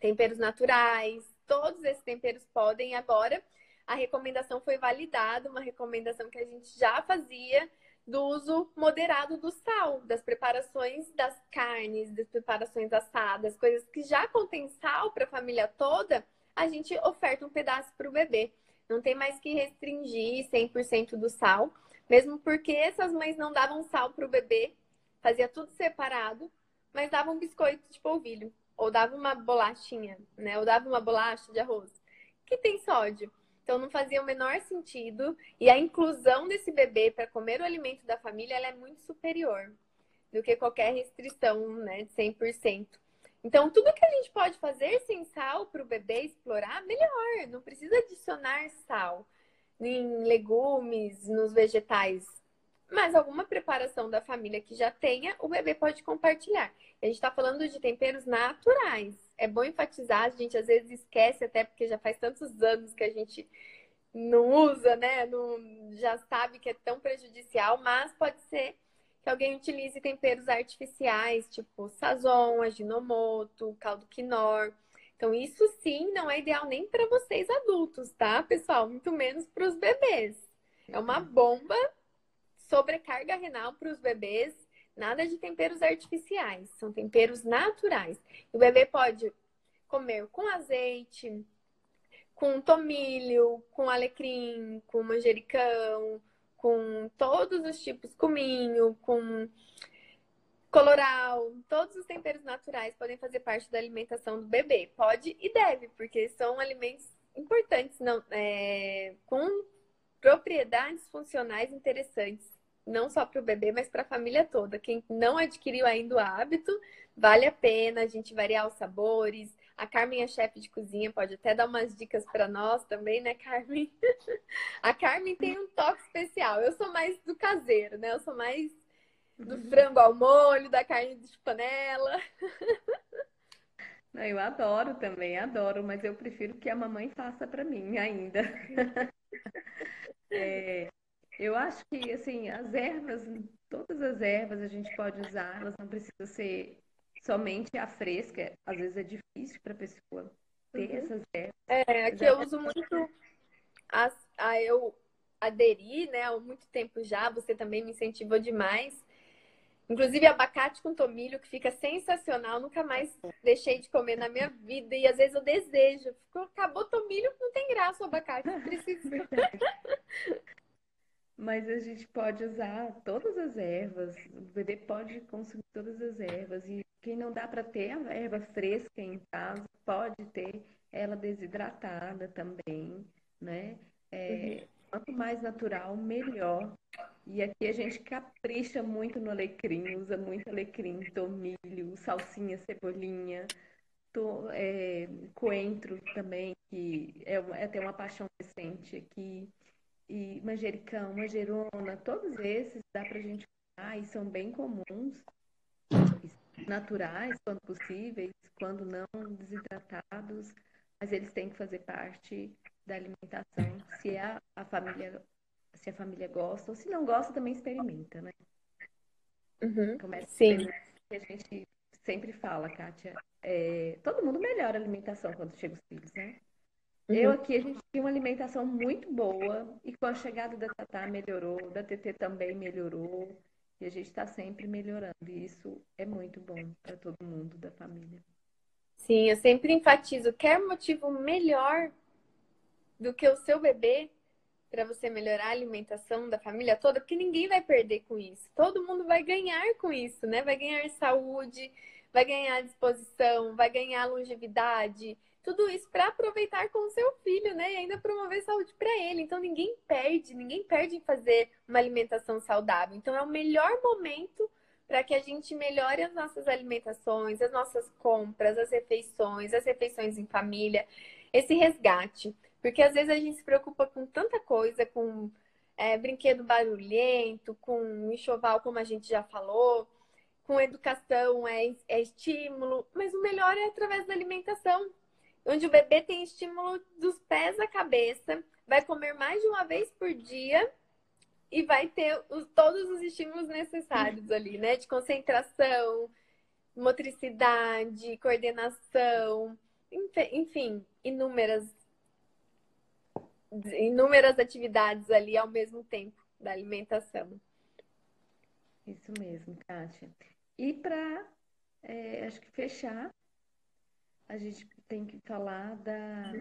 temperos naturais. Todos esses temperos podem. Agora, a recomendação foi validada, uma recomendação que a gente já fazia do uso moderado do sal, das preparações das carnes, das preparações assadas, coisas que já contêm sal para a família toda, a gente oferta um pedaço para o bebê. Não tem mais que restringir 100% do sal, mesmo porque essas mães não davam sal para o bebê, fazia tudo separado, mas davam um biscoito de polvilho, ou dava uma bolachinha, né? Ou dava uma bolacha de arroz, que tem sódio. Então não fazia o menor sentido e a inclusão desse bebê para comer o alimento da família é muito superior do que qualquer restrição, né, de 100%. Então, tudo que a gente pode fazer sem sal para o bebê explorar, melhor. Não precisa adicionar sal em legumes, nos vegetais. Mas alguma preparação da família que já tenha, o bebê pode compartilhar. A gente está falando de temperos naturais é bom enfatizar, a gente às vezes esquece, até porque já faz tantos anos que a gente não usa, né? Não, já sabe que é tão prejudicial, mas pode ser que alguém utilize temperos artificiais, tipo sazon, aginomoto, caldo quinor. Então, isso sim não é ideal nem para vocês adultos, tá, pessoal? Muito menos para os bebês. É uma bomba sobrecarga renal para os bebês Nada de temperos artificiais, são temperos naturais. O bebê pode comer com azeite, com tomilho, com alecrim, com manjericão, com todos os tipos, cominho, com coloral, todos os temperos naturais podem fazer parte da alimentação do bebê. Pode e deve, porque são alimentos importantes, não, é, com propriedades funcionais interessantes não só para o bebê, mas para a família toda. Quem não adquiriu ainda o hábito, vale a pena a gente variar os sabores. A Carmen é chefe de cozinha, pode até dar umas dicas para nós também, né, Carmen? [LAUGHS] a Carmen tem um toque especial. Eu sou mais do caseiro, né? Eu sou mais do uhum. frango ao molho, da carne de panela. eu adoro também, adoro, mas eu prefiro que a mamãe faça para mim ainda. [LAUGHS] é, eu acho que, assim, as ervas, todas as ervas a gente pode usar, elas não precisam ser somente a fresca. Às vezes é difícil para a pessoa ter uhum. essas ervas. É, aqui eu uso muito a, a eu aderir, né, há muito tempo já, você também me incentivou demais. Inclusive abacate com tomilho, que fica sensacional, nunca mais deixei de comer na minha vida. E às vezes eu desejo. Ficou, acabou tomilho, não tem graça o abacate, não precisa. [LAUGHS] Mas a gente pode usar todas as ervas, o bebê pode consumir todas as ervas. E quem não dá para ter a erva fresca em casa, pode ter ela desidratada também, né? É, uhum. Quanto mais natural, melhor. E aqui a gente capricha muito no alecrim, usa muito alecrim, tomilho, salsinha, cebolinha. é, coentro também, que é, é até uma paixão recente aqui, e manjericão, manjerona, todos esses dá pra gente usar e são bem comuns, naturais quando possíveis, quando não desidratados, mas eles têm que fazer parte da alimentação, se a, a família se a família gosta, ou se não gosta, também experimenta, né? Uhum. Começa Sim. A, a gente sempre fala, Kátia, é, todo mundo melhora a alimentação quando chega os filhos, né? Uhum. Eu aqui, a gente tinha uma alimentação muito boa e com a chegada da Tatá melhorou, da TT também melhorou e a gente está sempre melhorando. E isso é muito bom para todo mundo da família. Sim, eu sempre enfatizo, quer motivo melhor do que o seu bebê para você melhorar a alimentação da família toda, porque ninguém vai perder com isso. Todo mundo vai ganhar com isso, né? Vai ganhar saúde, vai ganhar disposição, vai ganhar longevidade, tudo isso para aproveitar com o seu filho, né? E ainda promover saúde para ele. Então ninguém perde, ninguém perde em fazer uma alimentação saudável. Então é o melhor momento para que a gente melhore as nossas alimentações, as nossas compras, as refeições, as refeições em família, esse resgate. Porque às vezes a gente se preocupa com tanta coisa, com é, brinquedo barulhento, com enxoval, como a gente já falou, com educação, é, é estímulo, mas o melhor é através da alimentação, onde o bebê tem estímulo dos pés à cabeça, vai comer mais de uma vez por dia e vai ter os, todos os estímulos necessários ali, né? De concentração, motricidade, coordenação, enfim, inúmeras inúmeras atividades ali ao mesmo tempo da alimentação. Isso mesmo, Kátia. E para, é, acho que fechar, a gente tem que falar da,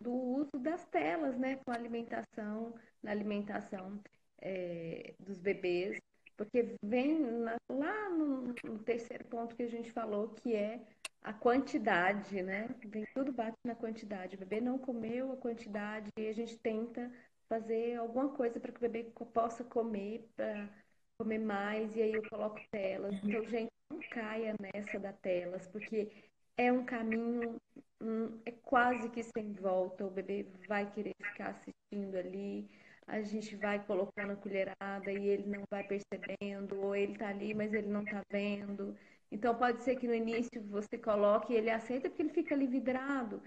do uso das telas, né, com alimentação, na alimentação é, dos bebês, porque vem na, lá no, no terceiro ponto que a gente falou, que é a quantidade, né? Vem tudo bate na quantidade. O bebê não comeu a quantidade e a gente tenta fazer alguma coisa para que o bebê possa comer, para comer mais, e aí eu coloco telas. Então, gente, não caia nessa da telas, porque é um caminho, um, é quase que sem volta. O bebê vai querer ficar assistindo ali, a gente vai colocando a colherada e ele não vai percebendo, ou ele tá ali, mas ele não tá vendo. Então pode ser que no início você coloque e ele aceita porque ele fica ali vidrado.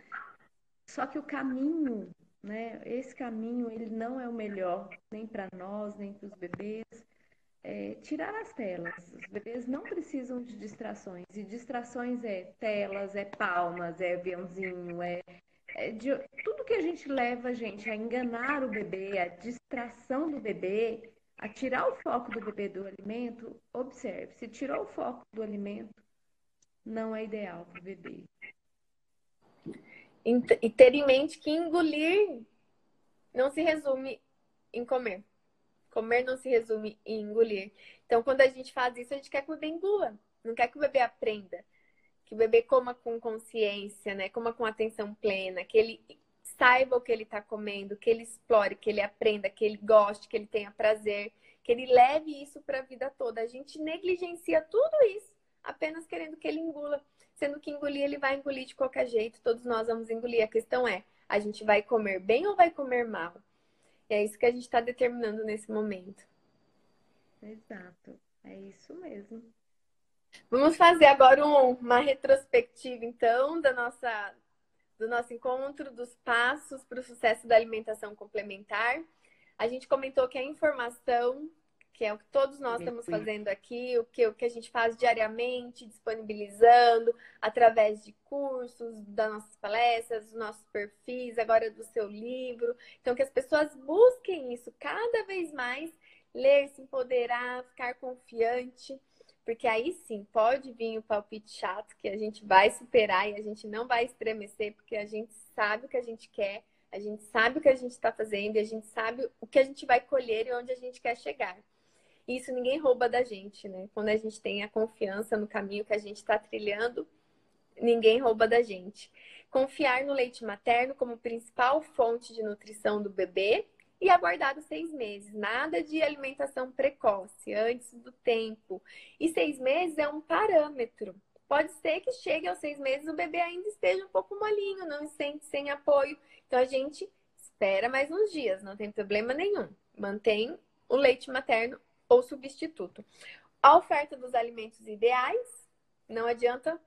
Só que o caminho, né? Esse caminho ele não é o melhor nem para nós nem para os bebês. É, tirar as telas. Os bebês não precisam de distrações. E distrações é telas, é palmas, é aviãozinho, é, é de, tudo que a gente leva, gente, a enganar o bebê, a distração do bebê, a tirar o foco do bebê do alimento, observe, se tirou o foco do alimento, não é ideal para o bebê. E ter em mente que engolir não se resume em comer. Comer não se resume em engolir. Então, quando a gente faz isso, a gente quer que o bebê engula. Não quer que o bebê aprenda. Que o bebê coma com consciência, né? Coma com atenção plena. Que ele saiba o que ele está comendo, que ele explore, que ele aprenda, que ele goste, que ele tenha prazer, que ele leve isso para a vida toda. A gente negligencia tudo isso apenas querendo que ele engula, sendo que engolir ele vai engolir de qualquer jeito, todos nós vamos engolir. A questão é, a gente vai comer bem ou vai comer mal? E é isso que a gente está determinando nesse momento. Exato, é isso mesmo. Vamos fazer agora um, uma retrospectiva, então, da nossa do nosso encontro, dos passos para o sucesso da alimentação complementar. A gente comentou que a informação, que é o que todos nós estamos fazendo aqui, o que, o que a gente faz diariamente, disponibilizando através de cursos, das nossas palestras, dos nossos perfis, agora do seu livro. Então, que as pessoas busquem isso cada vez mais, ler, se empoderar, ficar confiante porque aí sim pode vir o palpite chato que a gente vai superar e a gente não vai estremecer, porque a gente sabe o que a gente quer, a gente sabe o que a gente está fazendo e a gente sabe o que a gente vai colher e onde a gente quer chegar. Isso ninguém rouba da gente, né? Quando a gente tem a confiança no caminho que a gente está trilhando, ninguém rouba da gente. Confiar no leite materno como principal fonte de nutrição do bebê e aguardado seis meses. Nada de alimentação precoce, antes do tempo. E seis meses é um parâmetro. pode ser que chegue aos seis meses o bebê ainda esteja um pouco molinho, não se sente sem apoio. Então a gente espera mais uns dias, não tem problema nenhum. Mantém o leite materno ou substituto. A oferta dos alimentos ideais, não adianta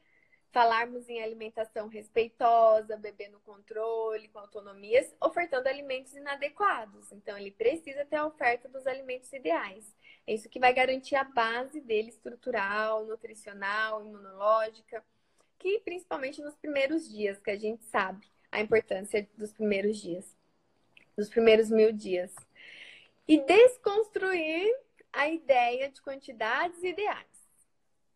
falarmos em alimentação respeitosa, bebê no controle, com autonomias, ofertando alimentos inadequados. Então, ele precisa ter a oferta dos alimentos ideais. É isso que vai garantir a base dele estrutural, nutricional, imunológica, que principalmente nos primeiros dias, que a gente sabe a importância dos primeiros dias, dos primeiros mil dias. E desconstruir a ideia de quantidades ideais.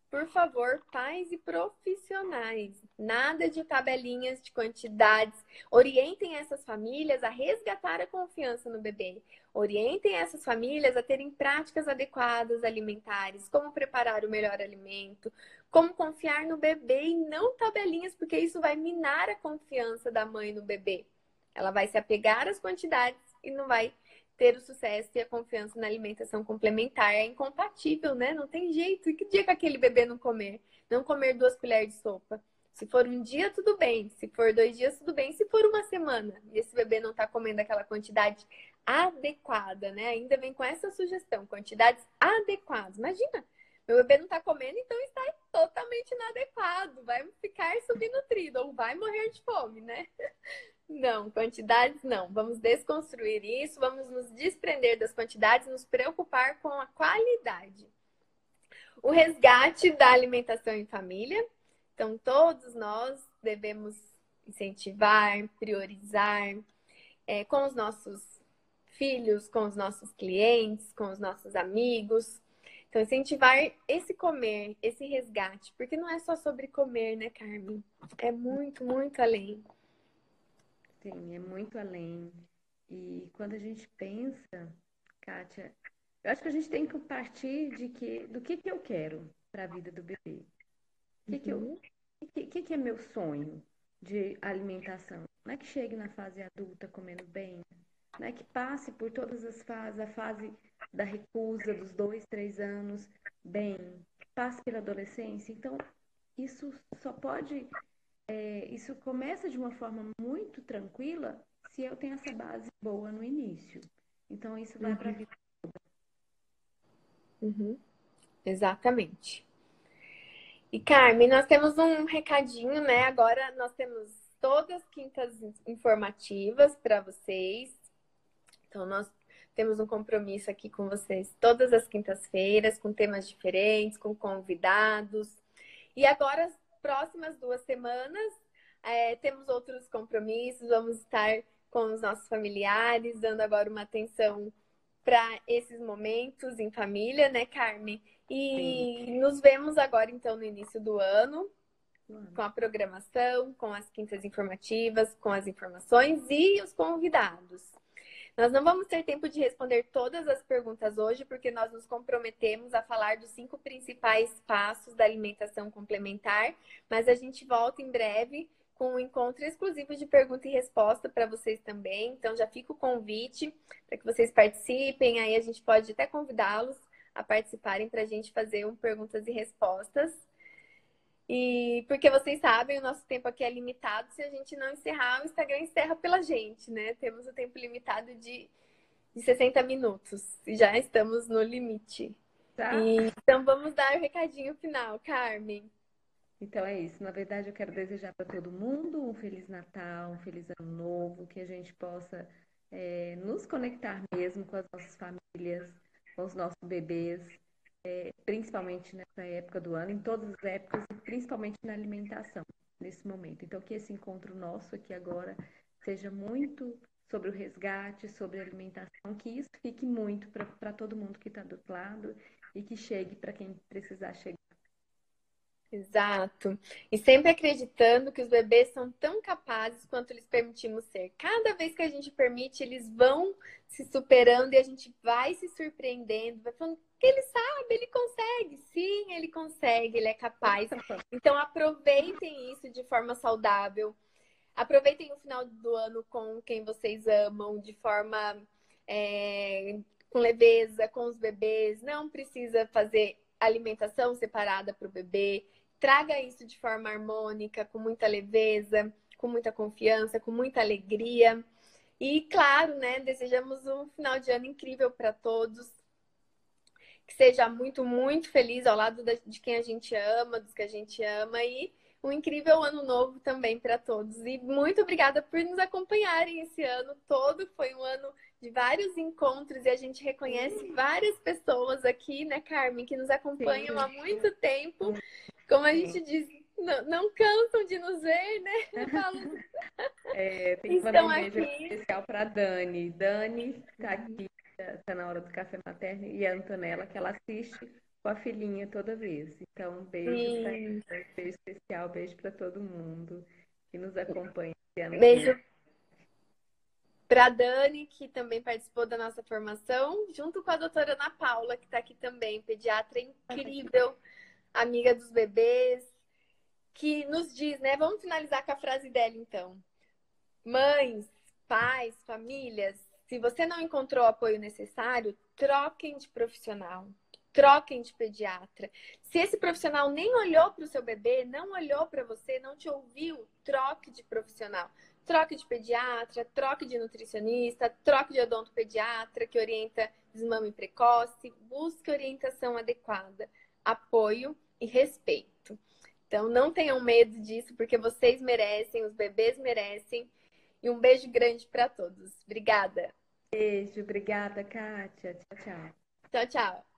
Por favor, pais e profissionais, nada de tabelinhas de quantidades. Orientem essas famílias a resgatar a confiança no bebê. Orientem essas famílias a terem práticas adequadas alimentares, como preparar o melhor alimento, como confiar no bebê e não tabelinhas, porque isso vai minar a confiança da mãe no bebê. Ela vai se apegar às quantidades e não vai ter o sucesso e a confiança na alimentação complementar. É incompatível, né? Não tem jeito. E que dia que aquele bebê não comer? Não comer duas colheres de sopa. Se for um dia, tudo bem. Se for dois dias, tudo bem. Se for uma semana e esse bebê não está comendo aquela quantidade adequada, né? Ainda vem com essa sugestão, quantidades adequadas. Imagina, meu bebê não está comendo, então está totalmente inadequado. Vai ficar subnutrido ou vai morrer de fome, né? Não, quantidades não. Vamos desconstruir isso, vamos nos desprender das quantidades, nos preocupar com a qualidade. O resgate da alimentação em família. Então, todos nós devemos incentivar, priorizar é, com os nossos filhos, com os nossos clientes, com os nossos amigos. Então, incentivar esse comer, esse resgate, porque não é só sobre comer, né, Carmen? É muito, muito além. Sim, é muito além. E quando a gente pensa, Kátia, eu acho que a gente tem que partir de que, do que, que eu quero para a vida do bebê. O que, que, eu, uhum. que, que, que é meu sonho de alimentação? Não é que chegue na fase adulta comendo bem, não é que passe por todas as fases, a fase da recusa dos dois, três anos, bem, passe pela adolescência. Então, isso só pode é, isso começa de uma forma muito tranquila se eu tenho essa base boa no início. Então, isso vai uhum. para a vida toda. Uhum. Exatamente. E Carmen, nós temos um recadinho, né? Agora nós temos todas as quintas informativas para vocês. Então, nós temos um compromisso aqui com vocês todas as quintas-feiras, com temas diferentes, com convidados. E agora, próximas duas semanas é, temos outros compromissos, vamos estar com os nossos familiares, dando agora uma atenção para esses momentos em família, né, Carmen? E Sim. nos vemos agora, então, no início do ano, com a programação, com as quintas informativas, com as informações e os convidados. Nós não vamos ter tempo de responder todas as perguntas hoje, porque nós nos comprometemos a falar dos cinco principais passos da alimentação complementar, mas a gente volta em breve com um encontro exclusivo de pergunta e resposta para vocês também. Então já fica o convite para que vocês participem. Aí a gente pode até convidá-los a participarem para a gente fazer um perguntas e respostas. E porque vocês sabem, o nosso tempo aqui é limitado. Se a gente não encerrar, o Instagram encerra pela gente, né? Temos o tempo limitado de, de 60 minutos. E já estamos no limite. Tá. E, então vamos dar o recadinho final, Carmen. Então é isso. Na verdade, eu quero desejar para todo mundo um Feliz Natal, um Feliz Ano Novo, que a gente possa é, nos conectar mesmo com as nossas famílias, com os nossos bebês, é, principalmente nessa época do ano, em todas as épocas, e principalmente na alimentação, nesse momento. Então, que esse encontro nosso aqui agora seja muito sobre o resgate, sobre a alimentação, que isso fique muito para todo mundo que está do outro lado e que chegue para quem precisar chegar. Exato. E sempre acreditando que os bebês são tão capazes quanto lhes permitimos ser. Cada vez que a gente permite, eles vão se superando e a gente vai se surpreendendo, vai falando ele sabe, ele consegue. Sim, ele consegue, ele é capaz. Então aproveitem isso de forma saudável. Aproveitem o final do ano com quem vocês amam, de forma é, com leveza, com os bebês. Não precisa fazer alimentação separada para o bebê traga isso de forma harmônica, com muita leveza, com muita confiança, com muita alegria. E claro, né, desejamos um final de ano incrível para todos. Que seja muito, muito feliz ao lado de quem a gente ama, dos que a gente ama e um incrível ano novo também para todos. E muito obrigada por nos acompanharem esse ano todo. Foi um ano de vários encontros e a gente reconhece várias pessoas aqui, né, Carmen, que nos acompanham Sim. há muito tempo. Como a gente diz, não, não cansam de nos ver, né? [LAUGHS] É, tem que mandar um beijo aqui. especial para Dani. Dani está aqui, está na hora do café materno, e a Antonella, que ela assiste com a filhinha toda vez. Então, beijo, tá beijo especial, beijo para todo mundo que nos acompanha. Beijo para Dani, que também participou da nossa formação, junto com a doutora Ana Paula, que está aqui também, pediatra incrível, [LAUGHS] amiga dos bebês, que nos diz, né? Vamos finalizar com a frase dela, então. Mães, pais, famílias, se você não encontrou o apoio necessário, troquem de profissional. Troquem de pediatra. Se esse profissional nem olhou para o seu bebê, não olhou para você, não te ouviu, troque de profissional. Troque de pediatra, troque de nutricionista, troque de odontopediatra que orienta desmame precoce, busque orientação adequada, apoio e respeito. Então, não tenham medo disso, porque vocês merecem, os bebês merecem. E um beijo grande para todos. Obrigada. Beijo, obrigada, Kátia. Tchau, tchau. Tchau, tchau.